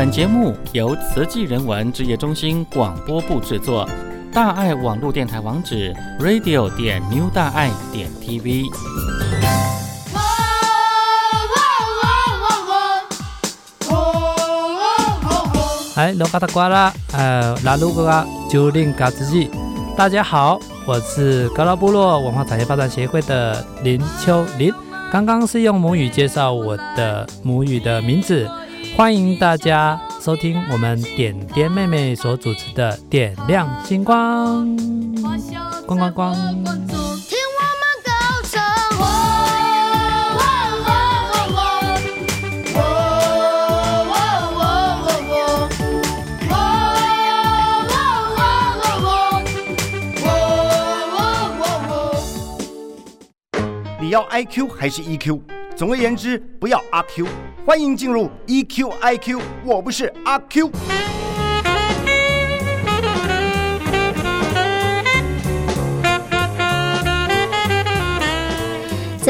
本节目由慈济人文职业中心广播部制作，大爱网络电台网址：radio 点 new 大爱点 tv。哎，罗嘎达瓜拉，呃，拉鲁格嘎，九零嘎子鸡，大家好，我是高拉部落文化产业发展协会的林秋林。刚刚是用母语介绍我的母语的名字，欢迎大家收听我们点点妹妹所主持的《点亮星光》，光光光。你要 I Q 还是 E Q？总而言之，不要阿 Q。欢迎进入 E Q I Q，我不是阿 Q。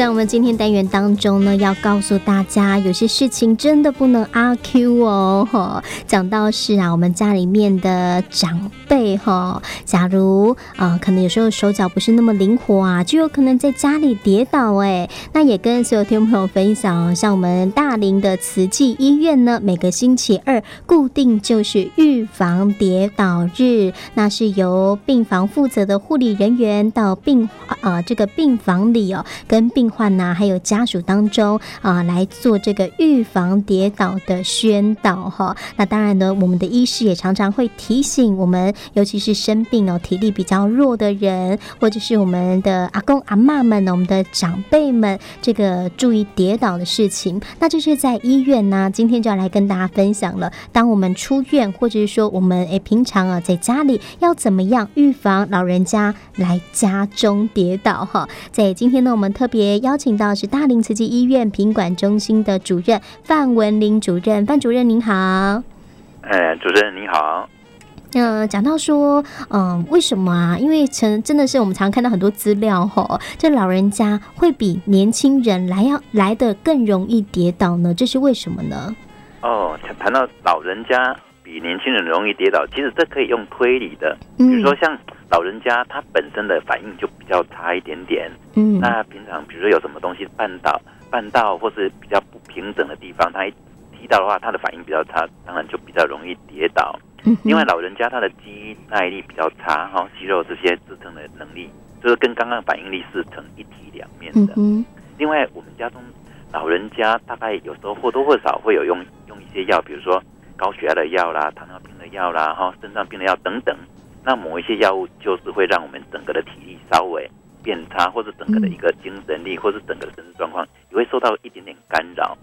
在我们今天单元当中呢，要告诉大家，有些事情真的不能阿 Q 哦。哈，讲到是啊，我们家里面的长辈哈，假如啊、可能有时候手脚不是那么灵活啊，就有可能在家里跌倒哎。那也跟所有听众朋友分享，像我们大林的慈济医院呢，每个星期二固定就是预防跌倒日，那是由病房负责的护理人员到病啊、这个病房里哦，跟病患呐，还有家属当中啊，来做这个预防跌倒的宣导哈。那当然呢，我们的医师也常常会提醒我们，尤其是生病哦，体力比较弱的人，或者是我们的阿公阿嬷们呢，我们的长辈们，这个注意跌倒的事情。那这是在医院呢，今天就要来跟大家分享了。当我们出院，或者是说我们诶平常啊在家里要怎么样预防老人家来家中跌倒哈？在今天呢，我们特别。邀请到是大林慈济医院品管中心的主任范文林主任，范主任您好。哎，主任您好。嗯、呃，讲到说，嗯、呃，为什么啊？因为真真的是我们常看到很多资料吼，这老人家会比年轻人来要来的更容易跌倒呢？这是为什么呢？哦，谈到老人家比年轻人容易跌倒，其实这可以用推理的，比如说像。老人家他本身的反应就比较差一点点，嗯，那平常比如说有什么东西绊倒、绊到或是比较不平整的地方，他一踢到的话，他的反应比较差，当然就比较容易跌倒。嗯，另外老人家他的肌耐力比较差，哈，肌肉这些支撑的能力，就是跟刚刚反应力是成一体两面的。嗯，另外我们家中老人家大概有时候或多或少会有用用一些药，比如说高血压的药啦、糖尿病的药啦、哈、肾脏病的药等等。那某一些药物就是会让我们整个的体力稍微变差，或者整个的一个精神力，或者整个的身体状况也会受到一点点干扰。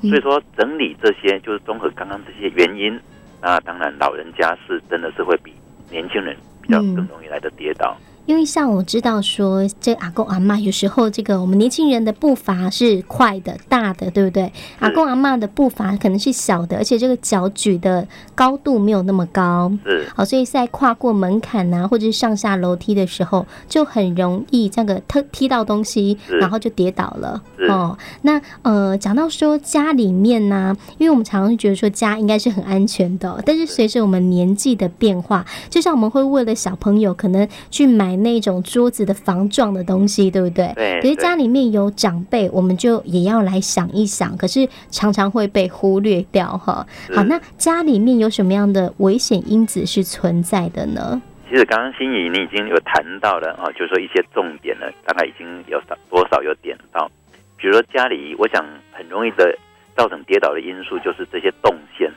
所以说整理这些就是综合刚刚这些原因，那当然老人家是真的是会比年轻人比较更容易来的跌倒。因为像我知道说，这阿公阿妈有时候这个我们年轻人的步伐是快的、大的，对不对？阿公阿妈的步伐可能是小的，而且这个脚举的高度没有那么高，是好，所以在跨过门槛呐、啊，或者是上下楼梯的时候，就很容易这个踢踢到东西，然后就跌倒了。哦，那呃，讲到说家里面呢、啊，因为我们常常觉得说家应该是很安全的，但是随着我们年纪的变化，就像我们会为了小朋友可能去买。那种桌子的防撞的东西，对不对？对。可是家里面有长辈，我们就也要来想一想。可是常常会被忽略掉哈。好，那家里面有什么样的危险因子是存在的呢？其实刚刚心仪你已经有谈到了啊，就是说一些重点呢，大概已经有少多少有点到。比如说家里，我想很容易的造成跌倒的因素就是这些动线，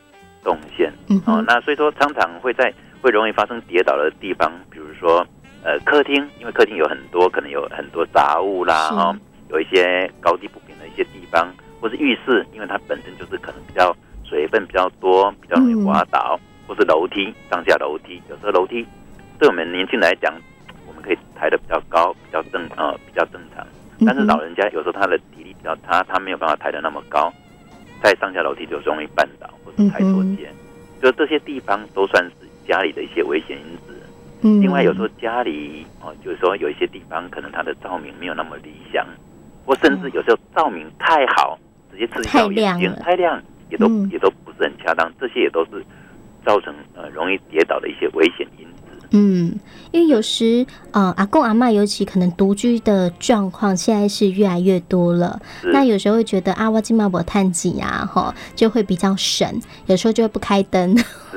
动线。嗯。哦，那所以说常常会在会容易发生跌倒的地方，比如说。呃，客厅，因为客厅有很多可能有很多杂物啦，哈，有一些高低不平的一些地方，或是浴室，因为它本身就是可能比较水分比较多，比较容易滑倒，或是楼梯，上下楼梯，有时候楼梯对我们年轻人来讲，我们可以抬得比较高，比较正，呃，比较正常。但是老人家有时候他的体力比较差，他没有办法抬得那么高，在上下楼梯就容易绊倒或者抬错肩，就这些地方都算是家里的一些危险因子。另外，有时候家里哦，就是说有一些地方可能它的照明没有那么理想，或甚至有时候照明太好，直接刺激到眼睛，太亮，也都、嗯、也都不是很恰当，这些也都是造成呃容易跌倒的一些危险因子。嗯，因为有时呃，阿公阿妈尤其可能独居的状况，现在是越来越多了。那有时候会觉得啊，我今嘛不探紧啊，哈，就会比较省，有时候就会不开灯，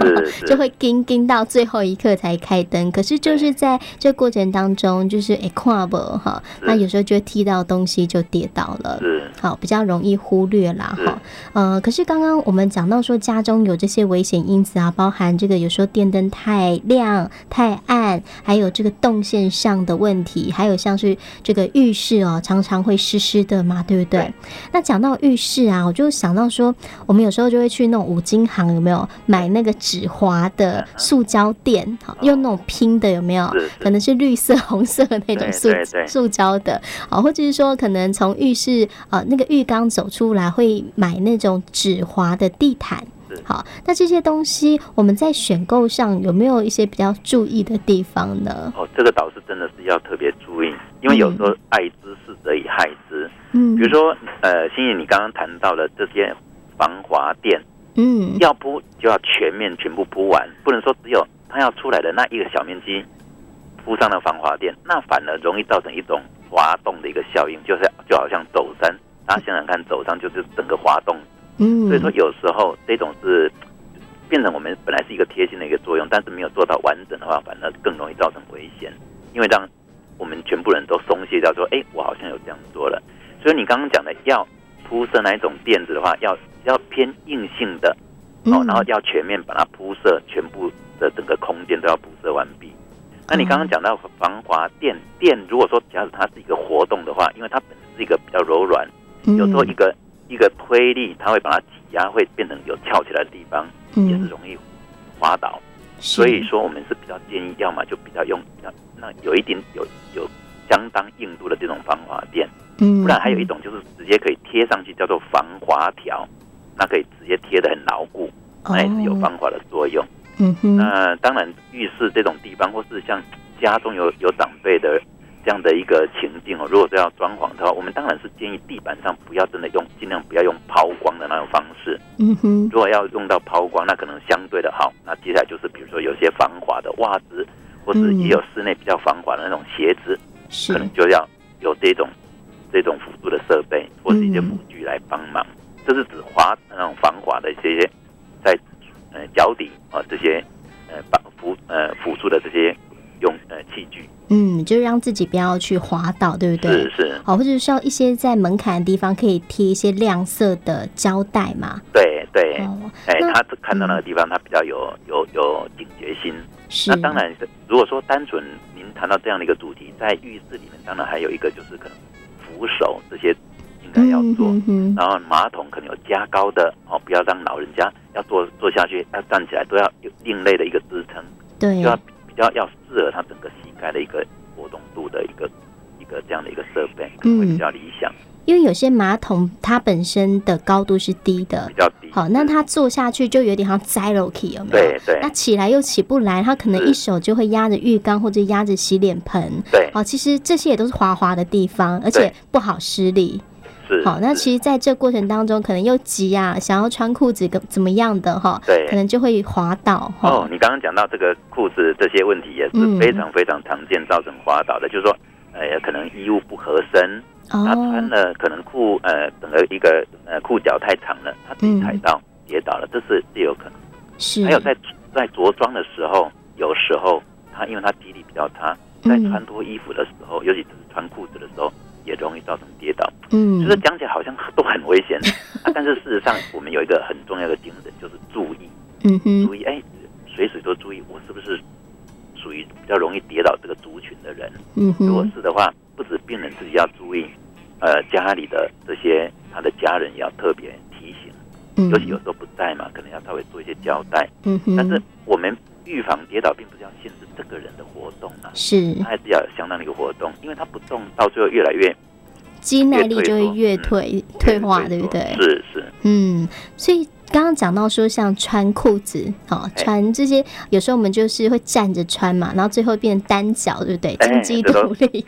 就会盯盯到最后一刻才开灯。可是就是在这过程当中，就是哎跨不哈，那有时候就会踢到东西就跌倒了，好，比较容易忽略啦哈。呃，可是刚刚我们讲到说家中有这些危险因子啊，包含这个有时候电灯太亮太。太暗，还有这个动线上的问题，还有像是这个浴室哦，常常会湿湿的嘛，对不对？对。那讲到浴室啊，我就想到说，我们有时候就会去那种五金行，有没有买那个止滑的塑胶垫？好，用那种拼的，有没有？可能是绿色、红色的那种塑塑胶的，好，或者是说，可能从浴室呃那个浴缸走出来，会买那种纸滑的地毯。好，那这些东西我们在选购上有没有一些比较注意的地方呢？哦，这个倒是真的是要特别注意，因为有时候爱之是则以害之。嗯，比如说，呃，欣怡，你刚刚谈到了这些防滑垫，嗯，要铺就要全面全部铺完，不能说只有它要出来的那一个小面积铺上了防滑垫，那反而容易造成一种滑动的一个效应，就是就好像走山，大家想想看，走山就是整个滑动。嗯，所以说有时候这种是变成我们本来是一个贴心的一个作用，但是没有做到完整的话，反而更容易造成危险。因为让我们全部人都松懈掉，说：“哎，我好像有这样做了。”所以你刚刚讲的要铺设哪一种垫子的话，要要偏硬性的哦，然后要全面把它铺设，全部的整个空间都要铺设完毕。那你刚刚讲到防滑垫垫，如果说假使它是一个活动的话，因为它本身是一个比较柔软，有时候一个。一个推力，它会把它挤压，会变成有翘起来的地方，嗯、也是容易滑倒。所以说，我们是比较建议，要么就比较用比较那有一点有有相当硬度的这种防滑垫，嗯，不然还有一种就是直接可以贴上去，叫做防滑条，那可以直接贴的很牢固，那也是有防滑的作用。嗯哼，那当然浴室这种地方，或是像家中有有长辈的。这样的一个情境哦，如果是要装潢的话，我们当然是建议地板上不要真的用，尽量不要用抛光的那种方式。嗯哼，如果要用到抛光，那可能相对的好。那接下来就是比如说有些防滑的袜子，或是也有室内比较防滑的那种鞋子，可能就要有这种这种辅助的设备或是一些辅具来帮忙。这是指滑那种防滑的一些在呃脚底啊这些呃帮辅呃辅助的这些用呃器具。嗯，就是让自己不要去滑倒，对不对？是是。好，或者是要一些在门槛的地方可以贴一些亮色的胶带嘛？对对。哎、哦，他看到那个地方，他比较有有有警觉心。是。那当然，如果说单纯您谈到这样的一个主题，在浴室里面，当然还有一个就是可能扶手这些应该要做。然后马桶可能有加高的哦，不要让老人家要坐坐下去，要站起来都要有另类的一个支撑。对。就要比较要适合他整个膝盖的一个活动度的一个一个这样的一个设备，会比较理想。嗯，因为有些马桶它本身的高度是低的，比较低。好，那它坐下去就有点像栽楼梯，有没有？对对。那起来又起不来，它可能一手就会压着浴缸或者压着洗脸盆。对。好，其实这些也都是滑滑的地方，而且不好施力。好，那其实在这过程当中，可能又急啊，想要穿裤子怎怎么样的哈，对，可能就会滑倒。哦，你刚刚讲到这个裤子这些问题也是非常非常常见，造成滑倒的，嗯、就是说，呃，可能衣物不合身，哦、他穿了可能裤呃整个一个呃裤脚太长了，他自己踩到、嗯、跌倒了，这是也有可能。是，还有在在着装的时候，有时候他因为他体力比较差，在穿脱衣服的时候，嗯、尤其是穿裤子的时候。也容易造成跌倒，嗯，就是讲起来好像都很危险，啊，但是事实上我们有一个很重要的精神，就是注意，嗯哼，注意，哎，随时都注意，我是不是属于比较容易跌倒这个族群的人？嗯哼，如果是的话，不止病人自己要注意，呃，家里的这些他的家人也要特别提醒，嗯，尤其有时候不在嘛，可能要稍微做一些交代，嗯哼，但是我们预防跌倒，并不是要限制这个人的活动啊，是，他还是要有相当的一个活动，因为他不动，到最后越来越。肌耐力就会越退、嗯、退化，对不对？是是，嗯，所以刚刚讲到说，像穿裤子，好、哦、穿这些，有时候我们就是会站着穿嘛，然后最后变成单脚，对不对？金鸡独立，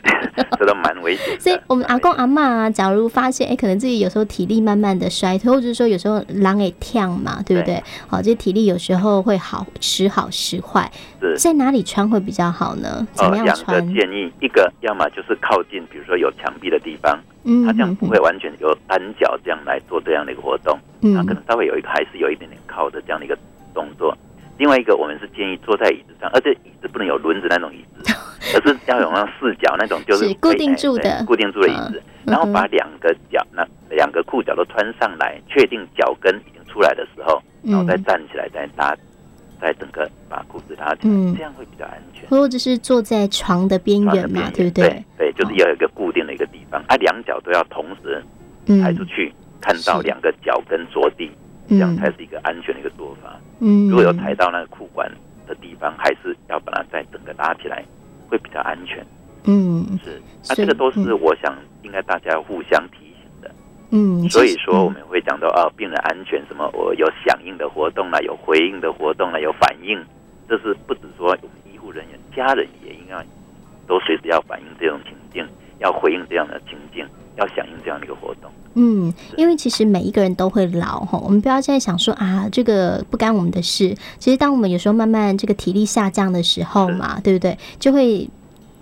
这都 蛮危险。所以，我们阿公阿嬷啊，假如发现，哎，可能自己有时候体力慢慢的衰退，或者是说有时候狼也跳嘛，对不对？好，这体力有时候会好时好时坏，在哪里穿会比较好呢？怎么样穿？两个建议，一个要么就是靠近，比如说有墙壁的地方。嗯，他这样不会完全有单脚这样来做这样的一个活动，嗯，他可能稍微有一个还是有一点点靠的这样的一个动作。另外一个，我们是建议坐在椅子上，而且椅子不能有轮子那种椅子，而是要有那种四脚那种，就是固定住的、固定住的椅子。然后把两个脚，那两个裤脚都穿上来，确定脚跟已经出来的时候，然后再站起来，再搭，再整个把裤子拉起来，这样会比较安全。或者是坐在床的边缘嘛，对不对？对，就是要有一个固定的一个地方，啊，两脚都要同时抬出去，看到两个脚跟着地，这样才是一个安全的一个做法。嗯，如果有抬到那个裤管的地方，还是要把它再整个拉起来，会比较安全。嗯，是，那这个都是我想应该大家互相。嗯，所以说我们会讲到啊，病人安全什么，我有响应的活动啦，有回应的活动啦，有反应，这是不止说我们医护人员，家人也应该都随时要反应这种情境，要回应这样的情境，要响应这样的一个活动。嗯，因为其实每一个人都会老哈，我们不要再想说啊，这个不干我们的事。其实当我们有时候慢慢这个体力下降的时候嘛，对不对？就会。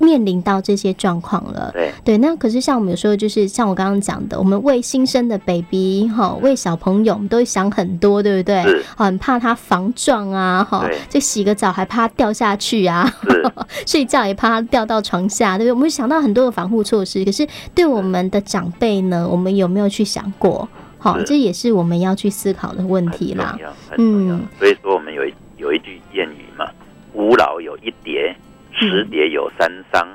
面临到这些状况了，对对，那可是像我们有时候就是像我刚刚讲的，我们为新生的 baby 哈，为小朋友，我们都会想很多，对不对？很怕他防撞啊，哈，就洗个澡还怕他掉下去啊，睡觉也怕他掉到床下，对不对？我们会想到很多的防护措施，可是对我们的长辈呢，我们有没有去想过？好，这也是我们要去思考的问题啦。嗯，所以说我们有一有一句谚语嘛，无老有一跌。十跌有三伤，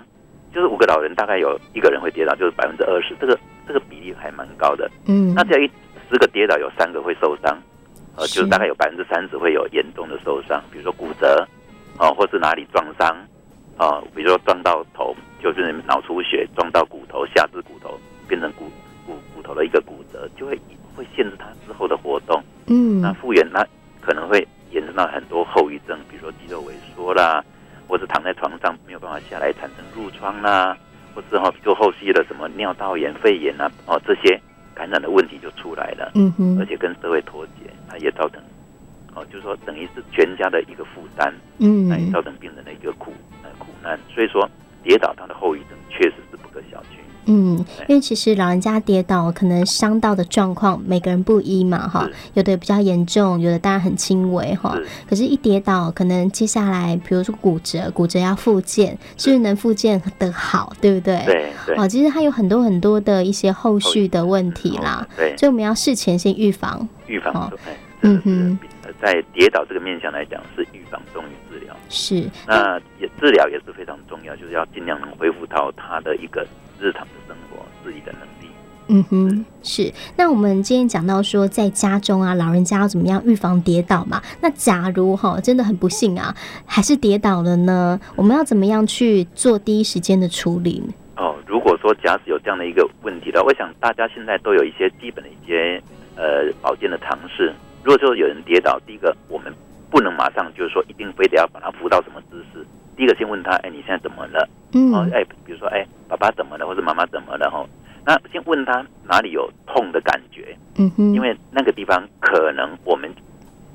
就是五个老人大概有一个人会跌倒，就是百分之二十，这个这个比例还蛮高的。嗯，那只要一十个跌倒有三个会受伤，呃，就是大概有百分之三十会有严重的受伤，比如说骨折，哦，或是哪里撞伤，啊，比如说撞到头，就是脑出血，撞到骨头，下肢骨头变成骨骨骨头的一个骨折，就会会限制他之后的活动。嗯，那复原那可能会衍生到很多后遗症，比如说肌肉萎缩啦。或者躺在床上没有办法下来，产生褥疮啦，或是哈做后续的什么尿道炎、肺炎啊，哦，这些感染的问题就出来了。嗯哼，而且跟社会脱节，它也造成哦，就是说等于是全家的一个负担。嗯，那也造成病人的一个苦呃苦难。所以说，跌倒它的后遗症。嗯，因为其实老人家跌倒，可能伤到的状况每个人不一嘛，哈，有的比较严重，有的当然很轻微，哈。可是，一跌倒，可能接下来，比如说骨折，骨折要复健，是不是能复健的好，对不对？对对。哦，其实它有很多很多的一些后续的问题啦，对。所以我们要事前先预防，预防。嗯哼，在跌倒这个面向来讲，是预防重于治疗。是。那也治疗也是非常重要，就是要尽量能恢复到他的一个。日常的生活，自己的能力。嗯哼，是。那我们今天讲到说，在家中啊，老人家要怎么样预防跌倒嘛？那假如哈，真的很不幸啊，还是跌倒了呢？我们要怎么样去做第一时间的处理？哦，如果说假使有这样的一个问题的话，我想大家现在都有一些基本的一些呃保健的常识。如果说有人跌倒，第一个我们不能马上就是说一定非得要把他扶到什么姿势。第一个先问他，哎，你现在怎么了？嗯，哦，哎，比如说，哎，爸爸怎么了，或者妈妈怎么了？哈，那先问他哪里有痛的感觉。嗯哼，因为那个地方可能我们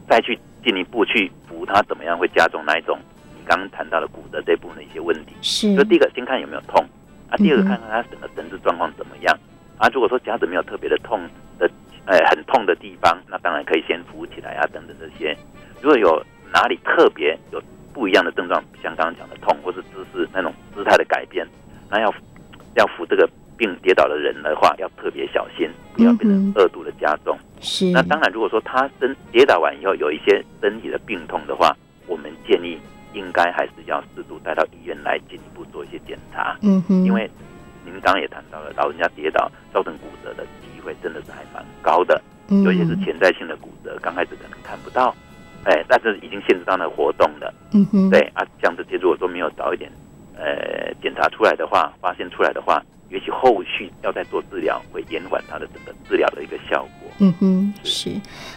再去进一步去扶他，怎么样会加重那一种你刚刚谈到的骨折这部分的一些问题。是，所以第一个先看有没有痛，啊，第二个看看他整个神志状况怎么样。啊，如果说夹子没有特别的痛的，哎，很痛的地方，那当然可以先扶起来啊，等等这些。如果有哪里特别有。不一样的症状，像刚刚讲的痛，或是姿势那种姿态的改变，那要要扶这个病跌倒的人的话，要特别小心，不要变成恶度的加重。是。那当然，如果说他身跌倒完以后有一些身体的病痛的话，我们建议应该还是要适度带到医院来进一步做一些检查。嗯哼。因为您刚刚也谈到了，老人家跌倒造成骨折的机会真的是还蛮高的，尤其是潜在性的骨折，刚开始可能看不到。哎，但是已经限制到那活动了。嗯哼，对啊，这样子，如果说没有早一点，呃，检查出来的话，发现出来的话，也许后续要再做治疗，会延缓它的整个治疗的一个效果。嗯哼，是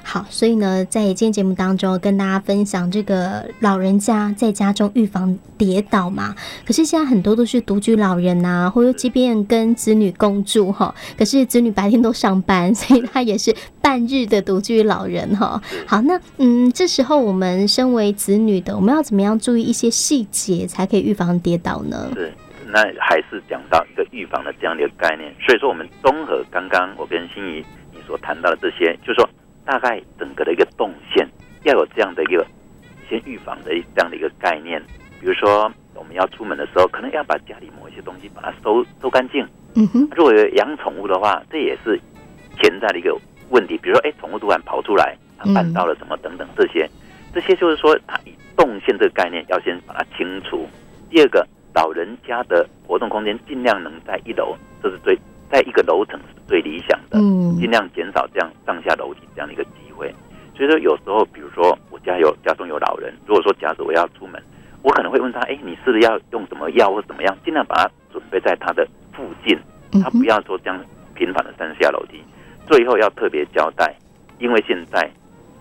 好，所以呢，在今天节目当中跟大家分享这个老人家在家中预防跌倒嘛。可是现在很多都是独居老人呐、啊，或者即便跟子女共住哈，可是子女白天都上班，所以他也是半日的独居老人哈。好，那嗯，这时候我们身为子女的，我们要怎么样注意一些细节，才可以预防跌倒呢？是，那还是讲到一个预防的这样的一个概念。所以说，我们综合刚刚我跟心仪你。所谈到的这些，就是说，大概整个的一个动线要有这样的一个先预防的这样的一个概念。比如说，我们要出门的时候，可能要把家里某一些东西把它收收干净。嗯哼。如果有养宠物的话，这也是潜在的一个问题。比如说，哎，宠物突然跑出来，它绊到了什么等等这些，这些就是说，它以动线这个概念要先把它清除。第二个，老人家的活动空间尽量能在一楼，这是最。在一个楼层是最理想的，嗯，尽量减少这样上下楼梯这样的一个机会。所以说，有时候，比如说我家有家中有老人，如果说假设我要出门，我可能会问他，哎，你是不是要用什么药或怎么样？尽量把它准备在他的附近，他不要说这样频繁的上下楼梯。最后要特别交代，因为现在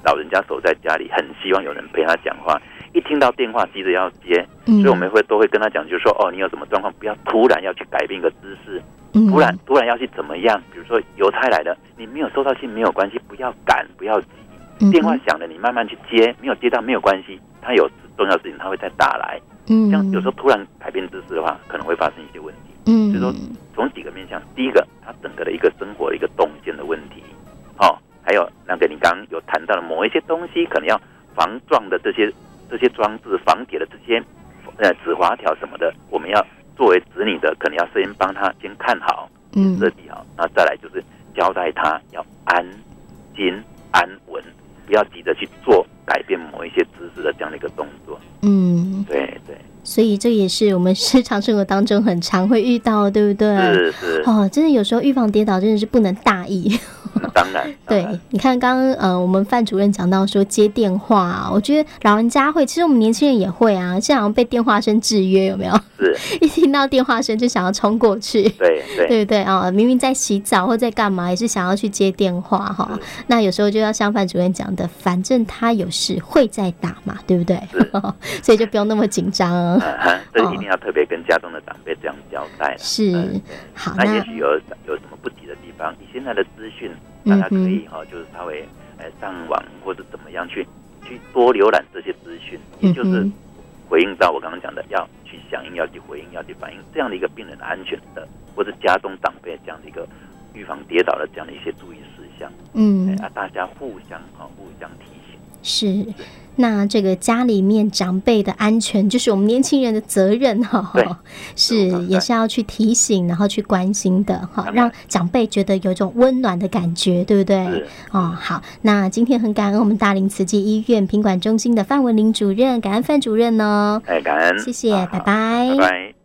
老人家守在家里，很希望有人陪他讲话，一听到电话急着要接，所以我们会都会跟他讲，就是说，哦，你有什么状况，不要突然要去改变一个姿势。突然，突然要去怎么样？比如说邮差来了，你没有收到信没有关系，不要赶，不要急。电话响了，你慢慢去接，没有接到没有关系。他有重要事情，他会再打来。嗯，像有时候突然改变姿势的话，可能会发生一些问题。嗯，所以说从几个面向，第一个，他整个的一个生活的一个动线的问题。哦，还有那个你刚刚有谈到的某一些东西，可能要防撞的这些这些装置，防铁的这些呃止滑条什么的，我们要。作为子女的，可能要先帮他先看好，嗯，设计好，那再来就是交代他要安心安稳，不要急着去做改变某一些姿势的这样的一个动作。嗯，对对。所以这也是我们日常生活当中很常会遇到，对不对？是是。哦，真的有时候预防跌倒真的是不能大意。当然，对，你看刚刚呃，我们范主任讲到说接电话啊，我觉得老人家会，其实我们年轻人也会啊，现在好像被电话声制约，有没有？是，一听到电话声就想要冲过去，对对对对啊，明明在洗澡或在干嘛，也是想要去接电话哈。那有时候就要像范主任讲的，反正他有事会再打嘛，对不对？所以就不用那么紧张。嗯，这一定要特别跟家中的长辈这样交代。是，好，那也许有有什么不急的地方，你现在的资讯。大家可以哈，就是稍微呃上网或者怎么样去去多浏览这些资讯，也就是回应到我刚刚讲的，要去响应，要去回应，要去反映这样的一个病人的安全的，或者家中长辈这样的一个预防跌倒的这样的一些注意事项。嗯，啊，大家互相哈互相提醒。是。那这个家里面长辈的安全，就是我们年轻人的责任哈，是也是要去提醒，然后去关心的哈，让长辈觉得有一种温暖的感觉，对不对？哦，好，那今天很感恩我们大林慈济医院品管中心的范文林主任，感恩范主任哦，哎，感恩，谢谢，拜拜，拜拜。